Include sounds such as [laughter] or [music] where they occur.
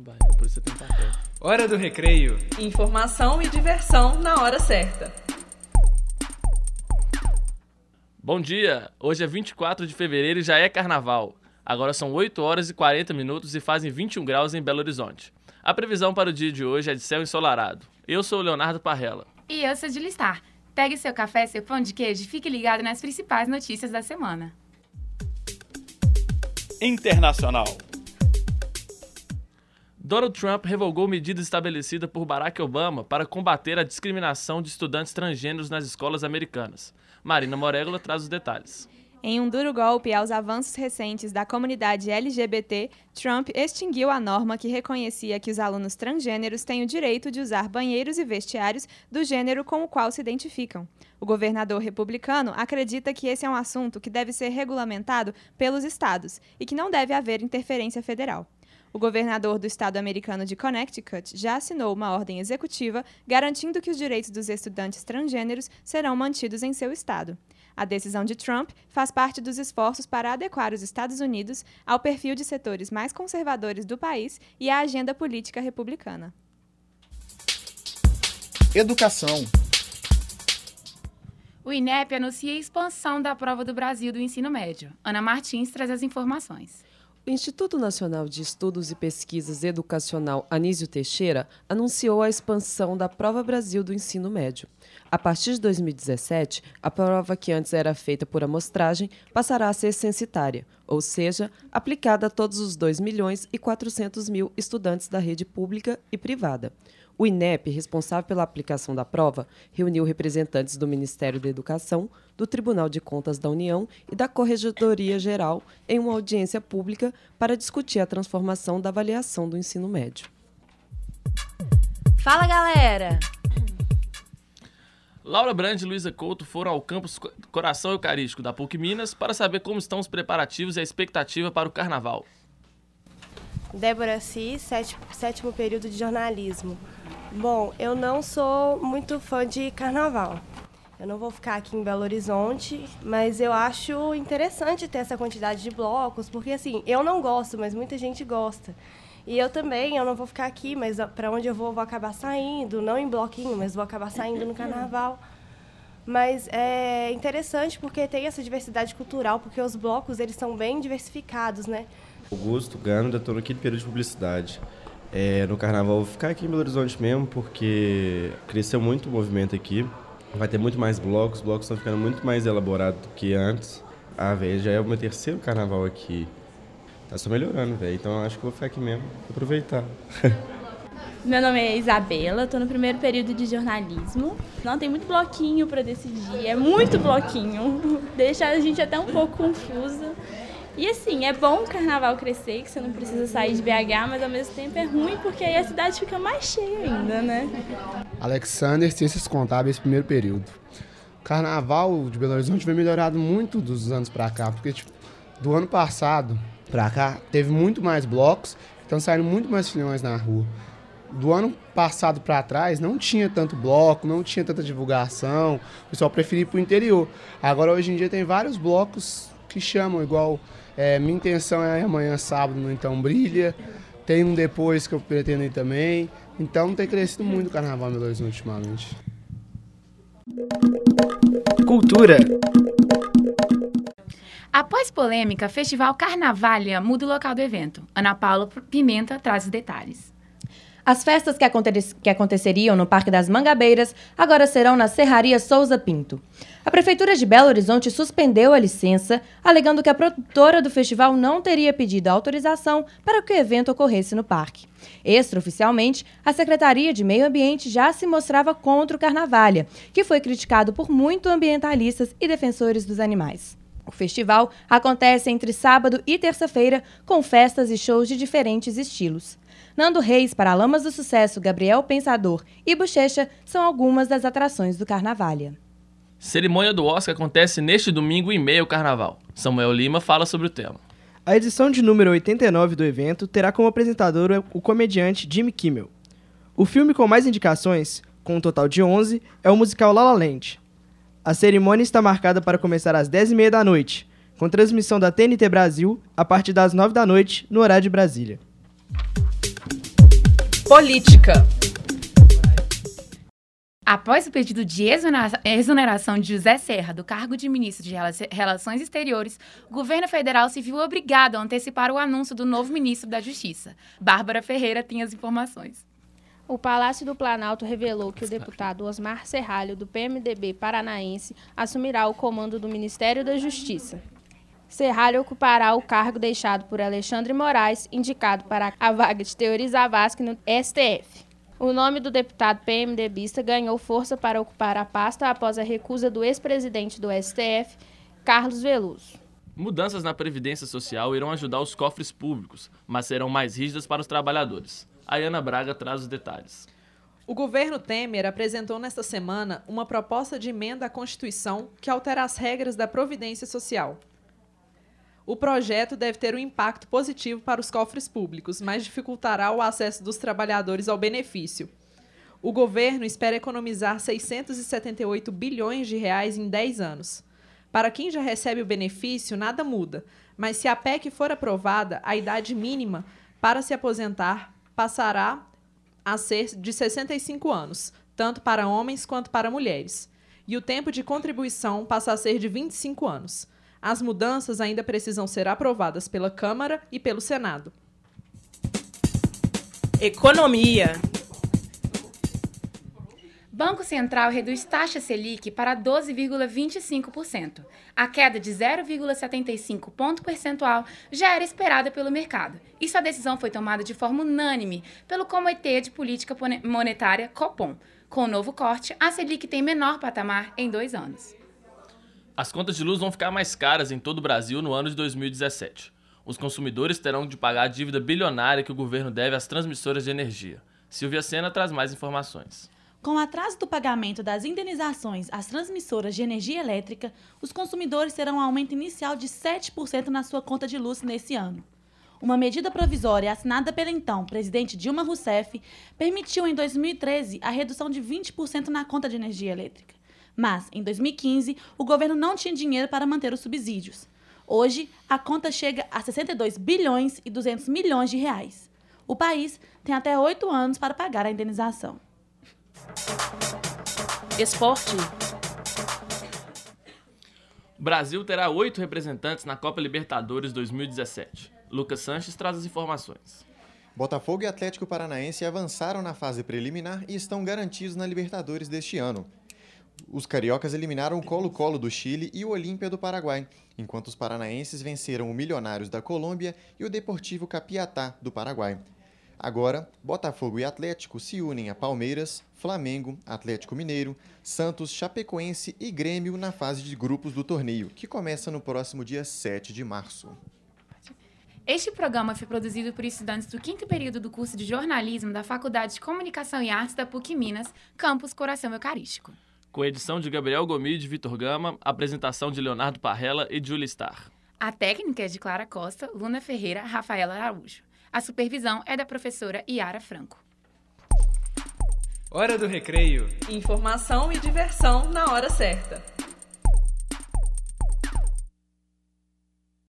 por isso você tem papel. Hora do recreio. Informação e diversão na hora certa. Bom dia! Hoje é 24 de fevereiro e já é carnaval. Agora são 8 horas e 40 minutos e fazem 21 graus em Belo Horizonte. A previsão para o dia de hoje é de céu ensolarado. Eu sou o Leonardo Parrella. E eu sou de Listar. Pegue seu café, seu pão de queijo e fique ligado nas principais notícias da semana. Internacional. Donald Trump revogou medida estabelecida por Barack Obama para combater a discriminação de estudantes transgêneros nas escolas americanas. Marina Morégola traz os detalhes. Em um duro golpe aos avanços recentes da comunidade LGBT, Trump extinguiu a norma que reconhecia que os alunos transgêneros têm o direito de usar banheiros e vestiários do gênero com o qual se identificam. O governador republicano acredita que esse é um assunto que deve ser regulamentado pelos estados e que não deve haver interferência federal. O governador do estado americano de Connecticut já assinou uma ordem executiva garantindo que os direitos dos estudantes transgêneros serão mantidos em seu estado. A decisão de Trump faz parte dos esforços para adequar os Estados Unidos ao perfil de setores mais conservadores do país e à agenda política republicana. Educação. O INEP anuncia a expansão da prova do Brasil do ensino médio. Ana Martins traz as informações. O Instituto Nacional de Estudos e Pesquisas Educacional Anísio Teixeira anunciou a expansão da Prova Brasil do ensino médio. A partir de 2017, a prova que antes era feita por amostragem passará a ser censitária, ou seja, aplicada a todos os 2 milhões e 400 mil estudantes da rede pública e privada. O INEP, responsável pela aplicação da prova, reuniu representantes do Ministério da Educação, do Tribunal de Contas da União e da Corregedoria Geral em uma audiência pública para discutir a transformação da avaliação do ensino médio. Fala, galera! Laura Brand e Luísa Couto foram ao campus Coração Eucarístico da PUC Minas para saber como estão os preparativos e a expectativa para o carnaval. Débora Cis, sétimo período de jornalismo. Bom, eu não sou muito fã de carnaval. Eu não vou ficar aqui em Belo Horizonte, mas eu acho interessante ter essa quantidade de blocos, porque assim, eu não gosto, mas muita gente gosta. E eu também, eu não vou ficar aqui, mas para onde eu vou, vou acabar saindo, não em bloquinho, mas vou acabar saindo no carnaval. Mas é interessante porque tem essa diversidade cultural, porque os blocos eles são bem diversificados, né? Augusto Ganda, estou quinto período de publicidade. É, no carnaval vou ficar aqui em Belo Horizonte mesmo, porque cresceu muito o movimento aqui. Vai ter muito mais blocos, os blocos estão ficando muito mais elaborados do que antes. Ah, velho, já é o meu terceiro carnaval aqui. Tá só melhorando, velho. Então acho que vou ficar aqui mesmo, aproveitar. [laughs] Meu nome é Isabela, estou no primeiro período de jornalismo. Não tem muito bloquinho para decidir, é muito bloquinho. [laughs] Deixa a gente até um pouco confusa. E assim, é bom o carnaval crescer, que você não precisa sair de BH, mas ao mesmo tempo é ruim porque aí a cidade fica mais cheia ainda, né? Alexander, Ciências Contábeis, primeiro período. O carnaval de Belo Horizonte vem melhorado muito dos anos para cá, porque tipo, do ano passado para cá teve muito mais blocos, estão saindo muito mais filhões na rua. Do ano passado para trás não tinha tanto bloco, não tinha tanta divulgação, o pessoal preferia ir para o interior. Agora hoje em dia tem vários blocos que chamam, igual é, minha intenção é amanhã, sábado, no Então Brilha. Tem um depois que eu pretendo ir também. Então tem crescido muito o Carnaval Belo ultimamente. Cultura. Após polêmica, Festival Carnavalha muda o local do evento. Ana Paula Pimenta traz os detalhes. As festas que, aconte que aconteceriam no Parque das Mangabeiras agora serão na Serraria Souza Pinto. A Prefeitura de Belo Horizonte suspendeu a licença, alegando que a produtora do festival não teria pedido autorização para que o evento ocorresse no parque. Extraoficialmente, a Secretaria de Meio Ambiente já se mostrava contra o Carnavalha, que foi criticado por muitos ambientalistas e defensores dos animais. O festival acontece entre sábado e terça-feira, com festas e shows de diferentes estilos. Nando Reis, Paralamas do Sucesso, Gabriel Pensador e Bochecha são algumas das atrações do Carnavalha. Cerimônia do Oscar acontece neste domingo em meio ao Carnaval. Samuel Lima fala sobre o tema. A edição de número 89 do evento terá como apresentador o comediante Jimmy Kimmel. O filme com mais indicações, com um total de 11, é o musical La La Land. A cerimônia está marcada para começar às 10h30 da noite, com transmissão da TNT Brasil a partir das 9 da noite, no horário de Brasília. Política. Após o pedido de exonera- exoneração de José Serra do cargo de ministro de Rela- Relações Exteriores, o governo federal se viu obrigado a antecipar o anúncio do novo ministro da Justiça. Bárbara Ferreira tem as informações. O Palácio do Planalto revelou que o deputado Osmar Serralho, do PMDB paranaense, assumirá o comando do Ministério da Justiça. Serralho ocupará o cargo deixado por Alexandre Moraes, indicado para a vaga de Teori Zavascki no STF. O nome do deputado PMDBista ganhou força para ocupar a pasta após a recusa do ex-presidente do STF, Carlos Veloso. Mudanças na Previdência Social irão ajudar os cofres públicos, mas serão mais rígidas para os trabalhadores. A Ana Braga traz os detalhes. O governo Temer apresentou nesta semana uma proposta de emenda à Constituição que altera as regras da Providência Social. O projeto deve ter um impacto positivo para os cofres públicos, mas dificultará o acesso dos trabalhadores ao benefício. O governo espera economizar 678 bilhões de reais em 10 anos. Para quem já recebe o benefício, nada muda, mas se a PEC for aprovada, a idade mínima para se aposentar passará a ser de 65 anos, tanto para homens quanto para mulheres. E o tempo de contribuição passa a ser de 25 anos. As mudanças ainda precisam ser aprovadas pela Câmara e pelo Senado. Economia. Banco Central reduz taxa Selic para 12,25%. A queda de 0,75 ponto percentual já era esperada pelo mercado. E sua decisão foi tomada de forma unânime pelo Comitê de Política Monetária, COPOM. Com o novo corte, a Selic tem menor patamar em dois anos. As contas de luz vão ficar mais caras em todo o Brasil no ano de 2017. Os consumidores terão de pagar a dívida bilionária que o governo deve às transmissoras de energia. Silvia Sena traz mais informações. Com o atraso do pagamento das indenizações às transmissoras de energia elétrica, os consumidores terão um aumento inicial de 7% na sua conta de luz nesse ano. Uma medida provisória assinada pela então presidente Dilma Rousseff permitiu em 2013 a redução de 20% na conta de energia elétrica. Mas, em 2015, o governo não tinha dinheiro para manter os subsídios. Hoje, a conta chega a 62 bilhões e 200 milhões de reais. O país tem até oito anos para pagar a indenização. Esporte. O Brasil terá oito representantes na Copa Libertadores 2017. Lucas Sanches traz as informações. Botafogo e Atlético Paranaense avançaram na fase preliminar e estão garantidos na Libertadores deste ano. Os cariocas eliminaram o Colo-Colo do Chile e o Olímpia do Paraguai, enquanto os paranaenses venceram o Milionários da Colômbia e o Deportivo Capiatá do Paraguai. Agora, Botafogo e Atlético se unem a Palmeiras, Flamengo, Atlético Mineiro, Santos, Chapecoense e Grêmio na fase de grupos do torneio, que começa no próximo dia 7 de março. Este programa foi produzido por estudantes do quinto período do curso de jornalismo da Faculdade de Comunicação e Artes da PUC Minas, campus Coração Eucarístico. Com edição de Gabriel Gomide e Vitor Gama, apresentação de Leonardo Parrella e Julia Star. A técnica é de Clara Costa, Luna Ferreira, Rafaela Araújo. A supervisão é da professora Yara Franco. Hora do recreio. Informação e diversão na hora certa.